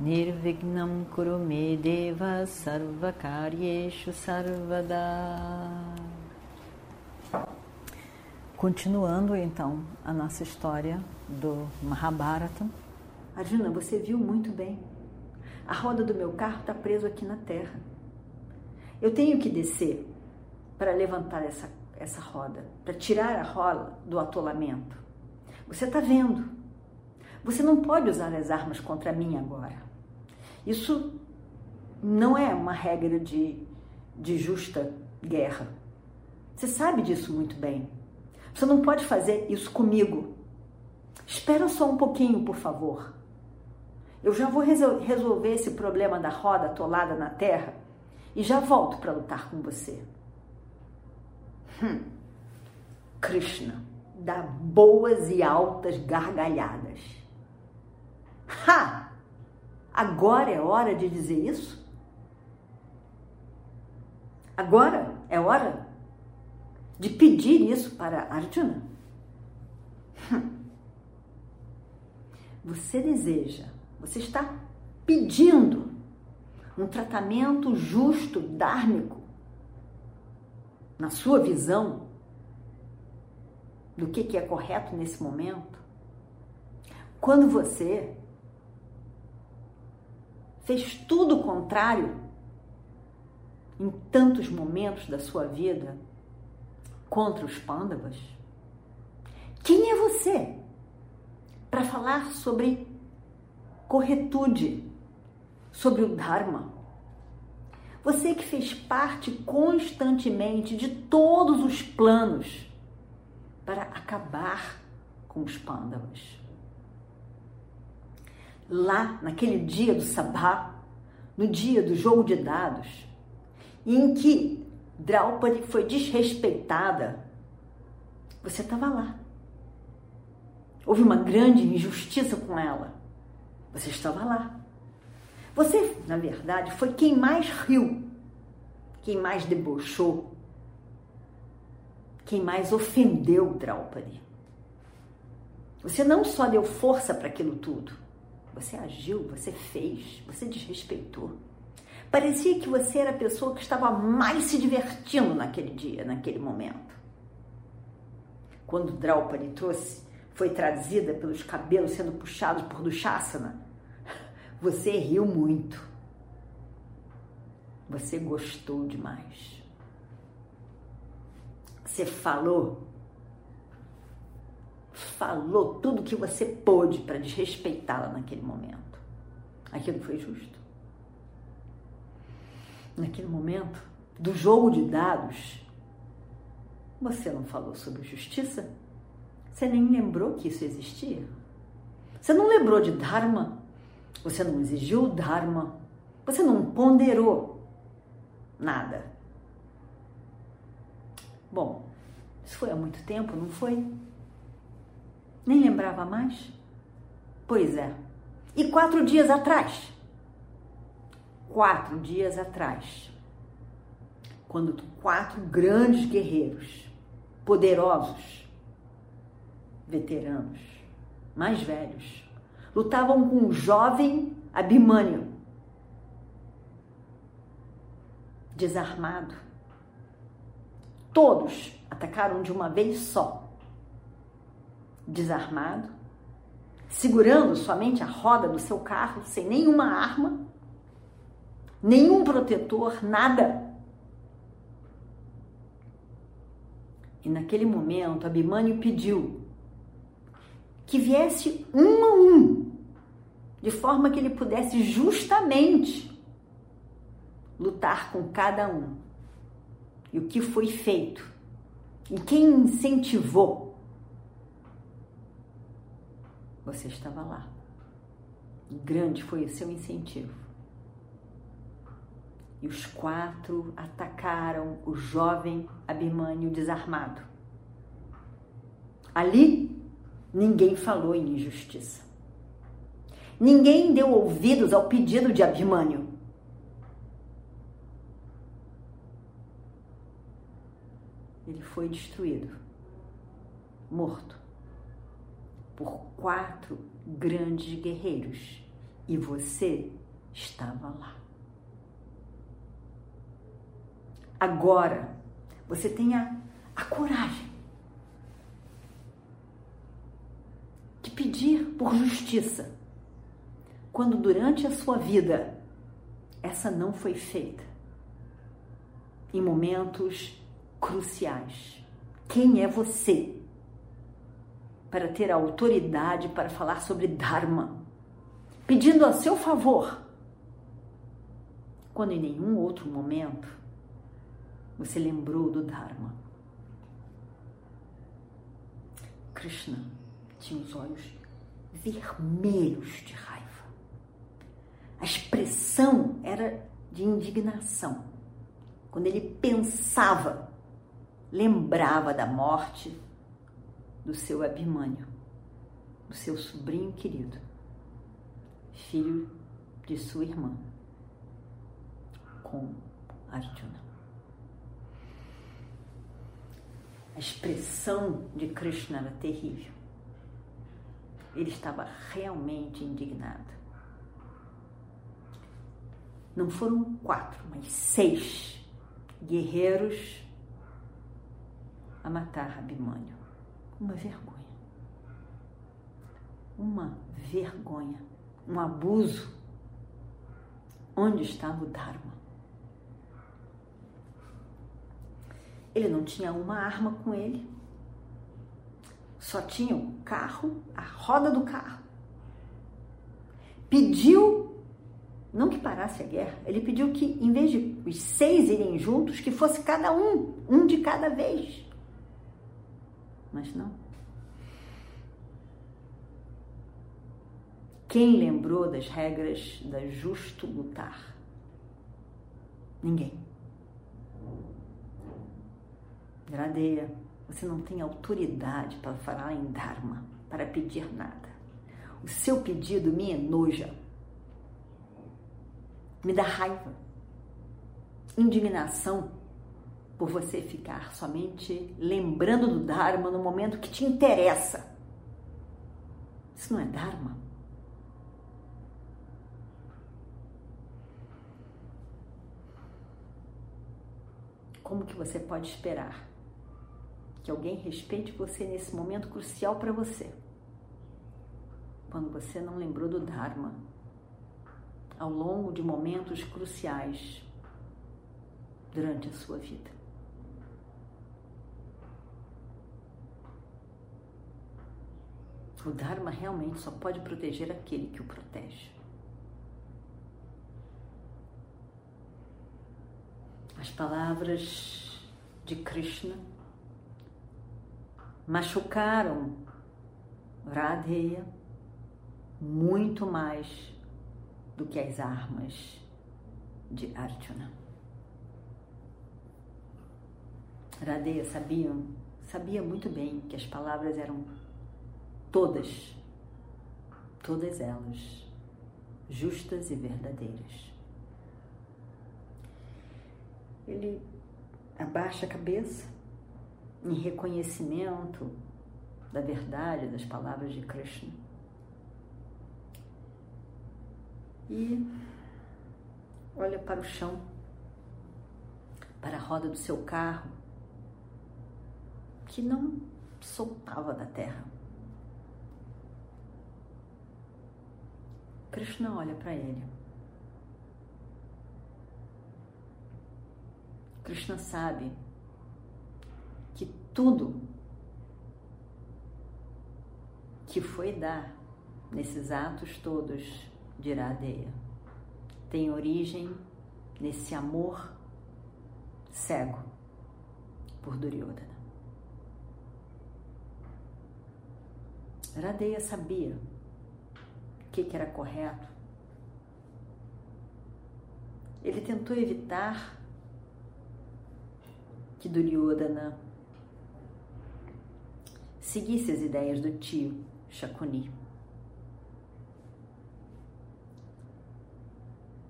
Nirvignam Kurume Deva Sarvakaryeshu Sarvada Continuando então a nossa história do Mahabharata. Arjuna, você viu muito bem. A roda do meu carro está presa aqui na terra. Eu tenho que descer para levantar essa, essa roda, para tirar a roda do atolamento. Você está vendo. Você não pode usar as armas contra mim agora. Isso não é uma regra de, de justa guerra. Você sabe disso muito bem. Você não pode fazer isso comigo. Espera só um pouquinho, por favor. Eu já vou resolver esse problema da roda atolada na terra e já volto para lutar com você. Hum. Krishna dá boas e altas gargalhadas. Ha! Agora é hora de dizer isso? Agora é hora de pedir isso para Arjuna. Você deseja, você está pedindo um tratamento justo, dármico, na sua visão do que é correto nesse momento. Quando você fez tudo o contrário em tantos momentos da sua vida contra os pândavas? Quem é você para falar sobre corretude, sobre o Dharma? Você que fez parte constantemente de todos os planos para acabar com os pândavas. Lá, naquele dia do sabá, no dia do jogo de dados, em que Draupadi foi desrespeitada, você estava lá. Houve uma grande injustiça com ela. Você estava lá. Você, na verdade, foi quem mais riu, quem mais debochou, quem mais ofendeu Draupadi. Você não só deu força para aquilo tudo, você agiu, você fez, você desrespeitou. Parecia que você era a pessoa que estava mais se divertindo naquele dia, naquele momento. Quando Draupadi trouxe, foi trazida pelos cabelos sendo puxados por Dushasana, você riu muito. Você gostou demais. Você falou, falou tudo que você pôde para desrespeitá-la naquele momento. Aquilo foi justo naquele momento, do jogo de dados, você não falou sobre justiça? Você nem lembrou que isso existia? Você não lembrou de Dharma? Você não exigiu Dharma? Você não ponderou nada? Bom, isso foi há muito tempo, não foi? Nem lembrava mais? Pois é. E quatro dias atrás? quatro dias atrás, quando quatro grandes guerreiros, poderosos, veteranos, mais velhos, lutavam com o jovem Abimânio, desarmado. Todos atacaram de uma vez só, desarmado, segurando somente a roda do seu carro, sem nenhuma arma nenhum protetor, nada. E naquele momento, Abimânio pediu que viesse um a um, de forma que ele pudesse justamente lutar com cada um. E o que foi feito? E quem incentivou? Você estava lá. Grande foi o seu incentivo. e os quatro atacaram o jovem Abimânio desarmado. Ali, ninguém falou em injustiça. Ninguém deu ouvidos ao pedido de Abimânio. Ele foi destruído, morto, por quatro grandes guerreiros e você estava lá. Agora, você tenha a coragem de pedir por justiça, quando durante a sua vida essa não foi feita. Em momentos cruciais. Quem é você para ter autoridade para falar sobre Dharma, pedindo a seu favor, quando em nenhum outro momento você lembrou do Dharma. Krishna tinha os olhos vermelhos de raiva. A expressão era de indignação. Quando ele pensava, lembrava da morte do seu Abimânio, do seu sobrinho querido, filho de sua irmã, com Arjuna. A expressão de Krishna era terrível. Ele estava realmente indignado. Não foram quatro, mas seis guerreiros a matar Abimânio. Uma vergonha. Uma vergonha. Um abuso. Onde estava o Dharma? Ele não tinha uma arma com ele, só tinha o carro, a roda do carro. Pediu, não que parasse a guerra, ele pediu que, em vez de os seis irem juntos, que fosse cada um, um de cada vez. Mas não. Quem lembrou das regras da justo lutar? Ninguém. Gradeia, você não tem autoridade para falar em Dharma, para pedir nada. O seu pedido me enoja, me dá raiva, indignação por você ficar somente lembrando do Dharma no momento que te interessa. Isso não é Dharma. Como que você pode esperar que alguém respeite você nesse momento crucial para você. Quando você não lembrou do Dharma ao longo de momentos cruciais durante a sua vida. O Dharma realmente só pode proteger aquele que o protege. As palavras de Krishna machucaram Radheya muito mais do que as armas de Arjuna. Radheya sabia, sabia muito bem que as palavras eram todas, todas elas, justas e verdadeiras. Ele abaixa a cabeça em reconhecimento da verdade das palavras de Krishna. E olha para o chão, para a roda do seu carro, que não soltava da terra. Krishna olha para ele. Krishna sabe que tudo que foi dar nesses atos todos de Iradeia tem origem nesse amor cego por Duryodhana. Radeia sabia o que, que era correto. ele tentou evitar que Duryodhana seguisse as ideias do tio Shakuni.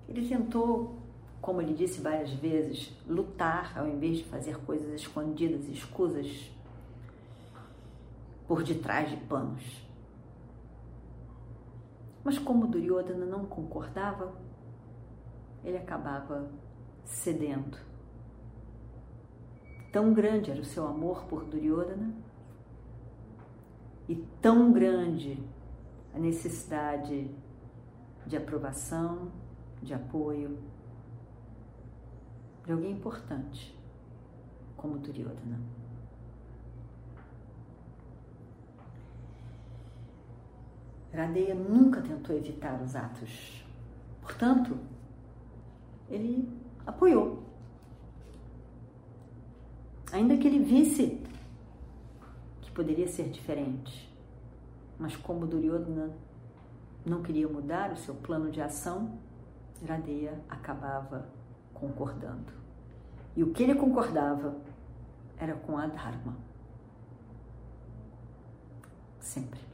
Ele tentou, como ele disse várias vezes, lutar ao invés de fazer coisas escondidas e escusas por detrás de panos. Mas como Duryodhana não concordava, ele acabava cedendo. Tão grande era o seu amor por Duryodhana e tão grande a necessidade de aprovação, de apoio de alguém importante como Duryodhana. Radeya nunca tentou evitar os atos. Portanto, ele apoiou. Ainda que ele visse que poderia ser diferente. Mas como Duryodhana não queria mudar o seu plano de ação, Radeya acabava concordando. E o que ele concordava era com a Dharma. Sempre.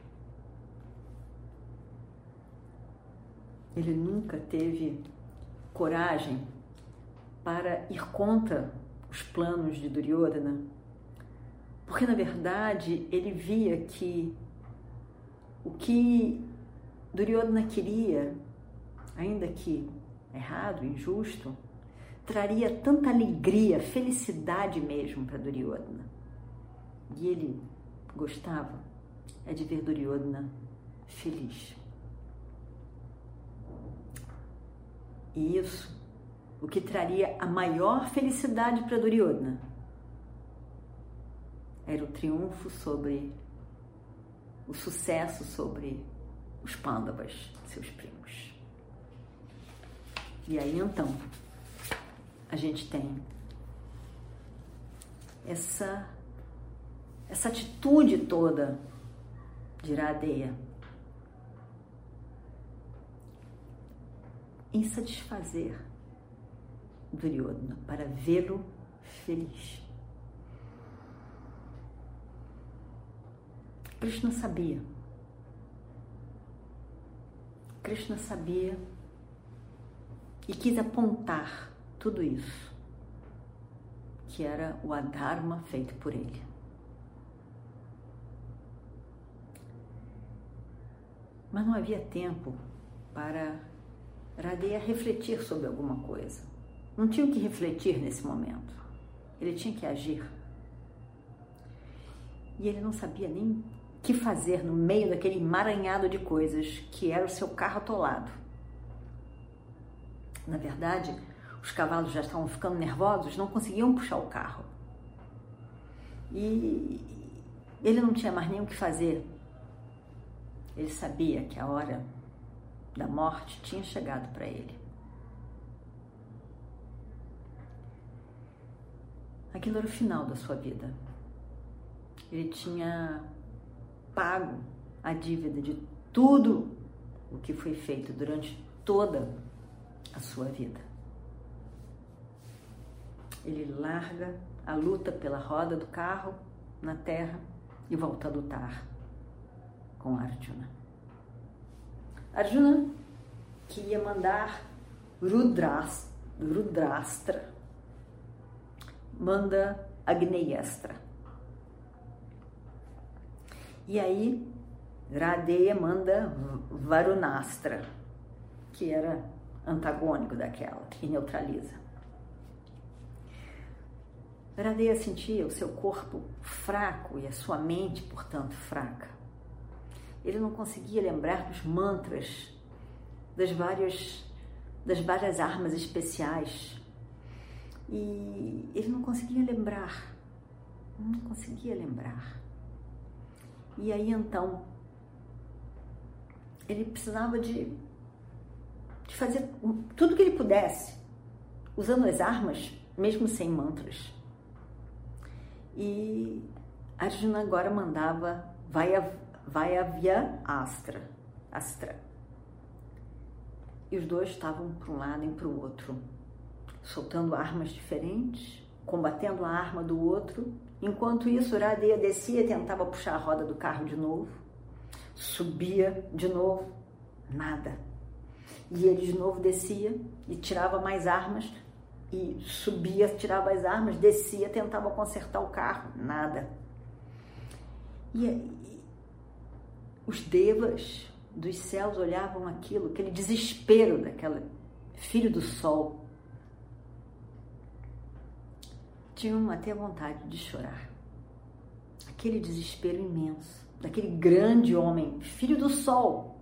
Ele nunca teve coragem para ir contra os planos de Duryodhana, porque na verdade ele via que o que Duryodhana queria, ainda que errado, injusto, traria tanta alegria, felicidade mesmo para Duryodhana. E ele gostava é de ver Duryodhana feliz. E isso, o que traria a maior felicidade para Duryodhana, era o triunfo sobre o sucesso sobre os Pandavas, seus primos. E aí então a gente tem essa essa atitude toda de Iradeia em satisfazer Duryodhana para vê-lo feliz. Krishna sabia. Krishna sabia e quis apontar tudo isso, que era o Adharma feito por ele. Mas não havia tempo para Radeia refletir sobre alguma coisa. Não tinha o que refletir nesse momento. Ele tinha que agir. E ele não sabia nem que fazer no meio daquele emaranhado de coisas que era o seu carro atolado. Na verdade, os cavalos já estavam ficando nervosos, não conseguiam puxar o carro. E ele não tinha mais nem o que fazer. Ele sabia que a hora da morte tinha chegado para ele. Aquilo era o final da sua vida. Ele tinha pago a dívida de tudo o que foi feito durante toda a sua vida. Ele larga a luta pela roda do carro na terra e volta a lutar com Arjuna. Arjuna que ia mandar Rudras, Rudrastra, manda Agneyastra. E aí Radeya manda Varunastra, que era antagônico daquela, e neutraliza. Radeya sentia o seu corpo fraco e a sua mente, portanto, fraca ele não conseguia lembrar dos mantras, das várias, das várias armas especiais. E ele não conseguia lembrar, não conseguia lembrar. E aí então, ele precisava de, de fazer tudo que ele pudesse, usando as armas, mesmo sem mantras. E Arjuna agora mandava, vai vai havia Astra, Astra. E os dois estavam para um lado e para o outro, soltando armas diferentes, combatendo a arma do outro. Enquanto isso, Radeia descia e tentava puxar a roda do carro de novo, subia de novo, nada. E ele de novo descia e tirava mais armas, e subia, tirava as armas, descia, tentava consertar o carro, nada. E os devas dos céus olhavam aquilo, aquele desespero daquele filho do sol. Tinham até vontade de chorar. Aquele desespero imenso, daquele grande homem, filho do sol.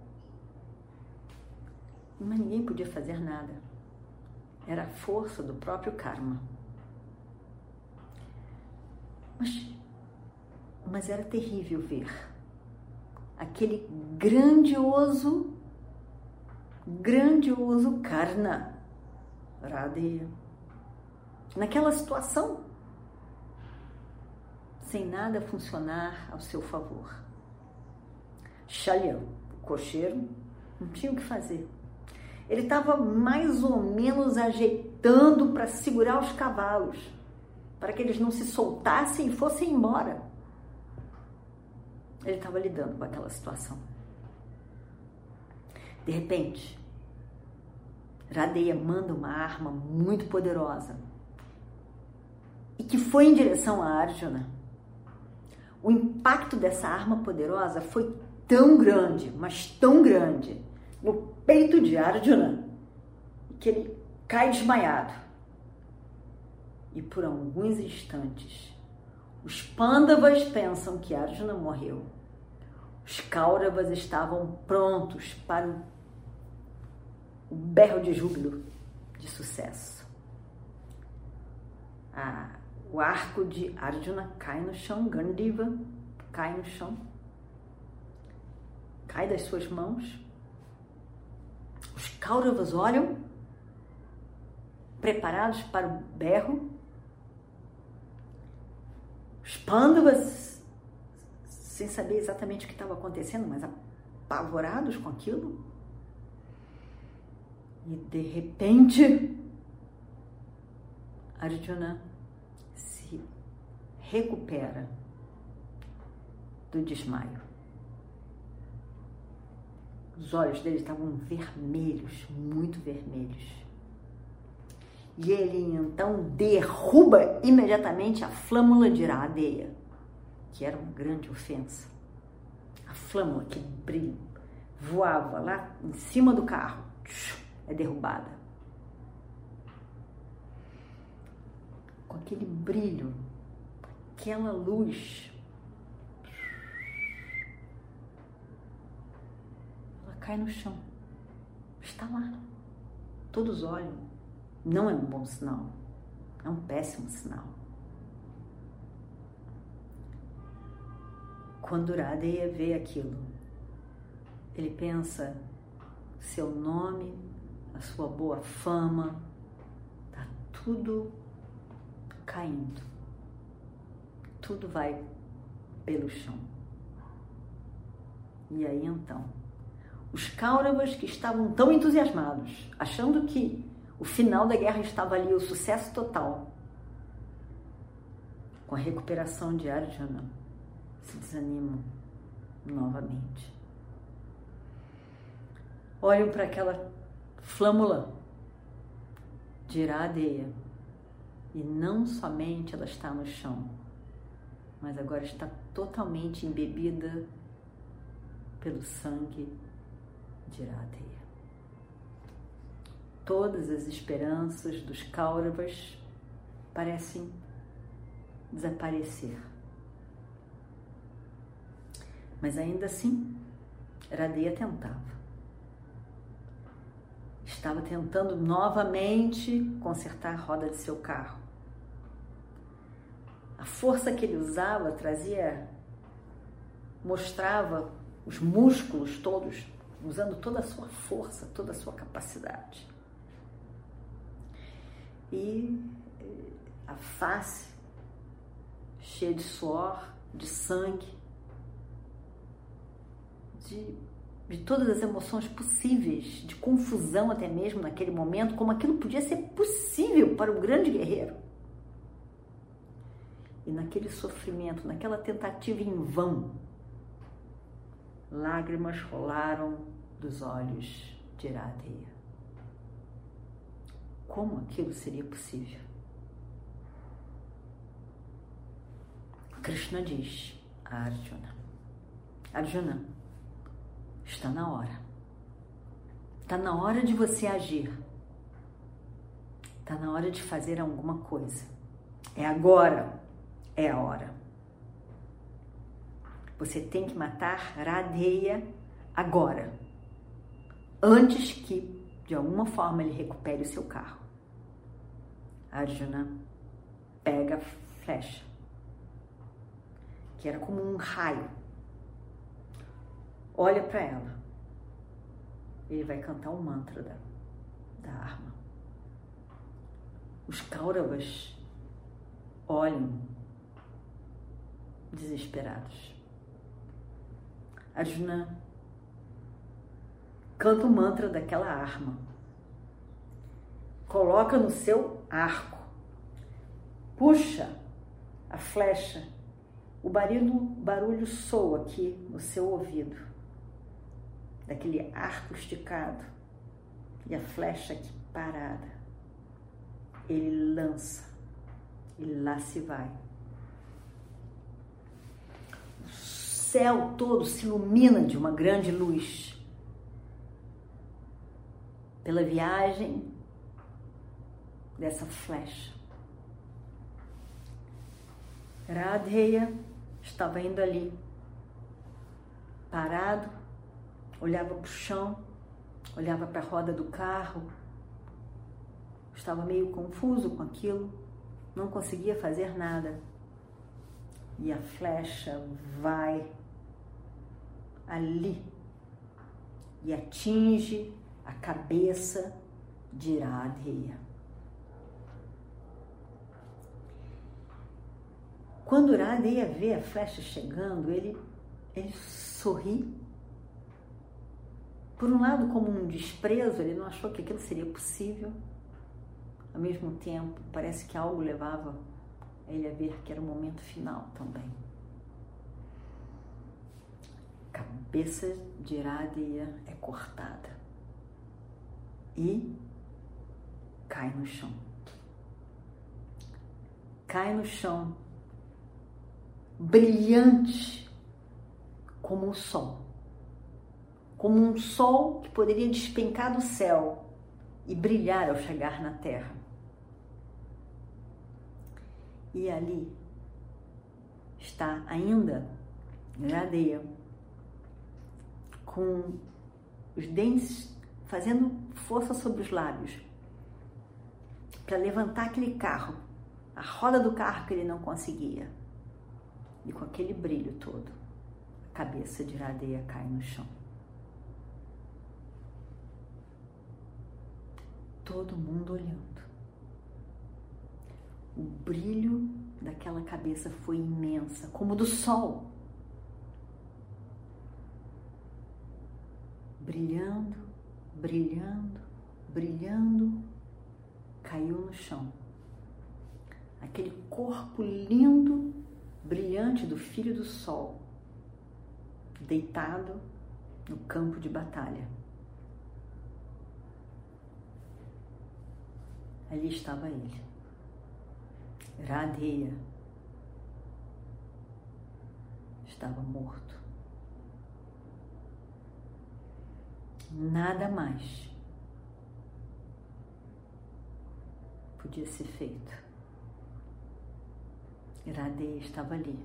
Mas ninguém podia fazer nada. Era a força do próprio karma. Mas, mas era terrível ver aquele grandioso, grandioso Karna Radha. Naquela situação, sem nada funcionar ao seu favor. Shalyan, o cocheiro, não tinha o que fazer. Ele estava mais ou menos ajeitando para segurar os cavalos, para que eles não se soltassem e fossem embora. Ele estava lidando com aquela situação. De repente, Radeia manda uma arma muito poderosa e que foi em direção a Arjuna. O impacto dessa arma poderosa foi tão grande, mas tão grande, no peito de Arjuna, que ele cai desmaiado. E por alguns instantes, os Pandavas pensam que Arjuna morreu. Os Kauravas estavam prontos para o berro de júbilo, de sucesso. Ah, o arco de Arjuna cai no chão, Gandiva cai no chão, cai das suas mãos. Os Kauravas olham, preparados para o berro. Os Pandavas, sem saber exatamente o que estava acontecendo, mas apavorados com aquilo. E de repente, Arjuna se recupera do desmaio. Os olhos dele estavam vermelhos, muito vermelhos. E ele então derruba imediatamente a flâmula de Iradeia, que era uma grande ofensa. A flâmula, que brilho, voava lá em cima do carro, é derrubada. Com aquele brilho, aquela luz. Ela cai no chão. Está lá. Todos olham. Não é um bom sinal. É um péssimo sinal. Quando Radeya vê aquilo, ele pensa: seu nome, a sua boa fama, tá tudo caindo. Tudo vai pelo chão. E aí então, os Kauravas que estavam tão entusiasmados, achando que o final da guerra estava ali, o sucesso total, com a recuperação de Arjuna, se desanimam novamente. Olham para aquela flâmula de iradeia e não somente ela está no chão, mas agora está totalmente embebida pelo sangue de Iradeia. Todas as esperanças dos Kauravas parecem desaparecer. Mas ainda assim, Radeia tentava. Estava tentando novamente consertar a roda de seu carro. A força que ele usava trazia, mostrava os músculos todos, usando toda a sua força, toda a sua capacidade. E eh, a face cheia de suor, de sangue, de de todas as emoções possíveis, de confusão até mesmo naquele momento, como aquilo podia ser possível para o grande guerreiro. E naquele sofrimento, naquela tentativa em vão, lágrimas rolaram dos olhos de Iradeya. Como aquilo seria possível? Krishna diz a Arjuna: Arjuna, está na hora. Está na hora de você agir. Está na hora de fazer alguma coisa. É agora. É a hora. Você tem que matar Radeya agora. Antes que, de alguma forma, ele recupere o seu carro. Arjuna pega a flecha, que era como um raio. Olha para ela. Ele vai cantar o mantra da, da arma. Os Kauravas olham desesperados. Arjuna canta o mantra daquela arma. Coloca no seu arco. Puxa a flecha. O barulho, barulho soa aqui no seu ouvido. Daquele arco esticado. E a flecha aqui parada. Ele lança. E lá se vai. O céu todo se ilumina de uma grande luz pela viagem dessa flecha. Radheya estava indo ali, parado, olhava para o chão, olhava para a roda do carro, estava meio confuso com aquilo, não conseguia fazer nada. E a flecha vai ali e atinge a cabeça de Iradeya. Quando Iradeya vê a flecha chegando, ele, ele sorri. Por um lado, como um desprezo, ele não achou que aquilo seria possível. Ao mesmo tempo, parece que algo levava ele a ver que era o momento final também. A cabeça de Iradeya é cortada e cai no chão. Cai no chão, brilhante como o sol, como um sol que poderia despencar do céu e brilhar ao chegar na terra. E ali está ainda Jadeia com os dentes fazendo força sobre os lábios para levantar aquele carro, a roda do carro que ele não conseguia. E com aquele brilho todo, a cabeça de Iradeia cai no chão. Todo mundo olhando. O brilho daquela cabeça foi imensa, como do sol. Brilhando brilhando, brilhando, caiu no chão. Aquele corpo lindo, brilhante do filho do sol, deitado no campo de batalha. Ali estava ele, Radeya, estava morto. nada mais podia ser feito. Iradeia estava ali,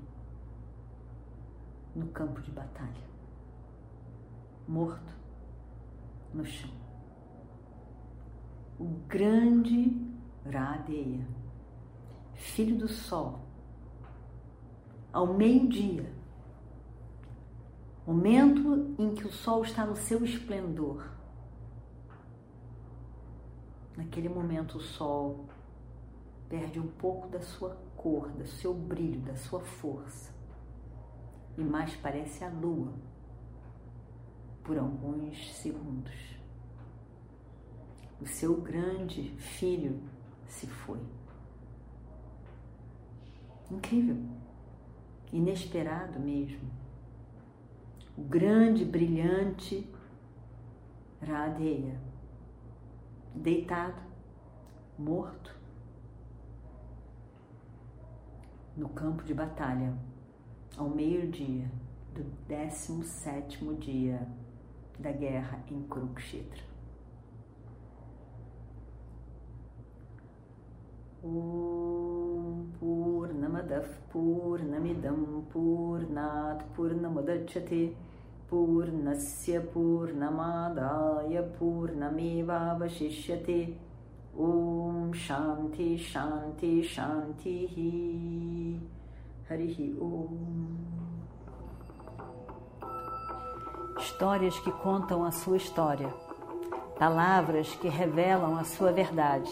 no campo de batalha, morto no chão. O grande Radeia, filho do sol, ao meio-dia, momento em que o sol está no seu esplendor. Naquele momento, o sol perde um pouco da sua cor, do seu brilho, da sua força e mais parece a lua, por alguns segundos. O seu grande filho se foi. Incrível, inesperado mesmo. O grande, brilhante Radeya, deitado, morto, no campo de batalha, ao meio-dia do 17 dia da guerra em Kurukshetra. Om Purnamadav Purnamidam Purnat Purnamudachyate Purnasya Purnamadaya Purnamevavashishyate Om Shanti Shanti Shanti Harihi Om Histórias que contam a sua história, palavras que revelam a sua verdade.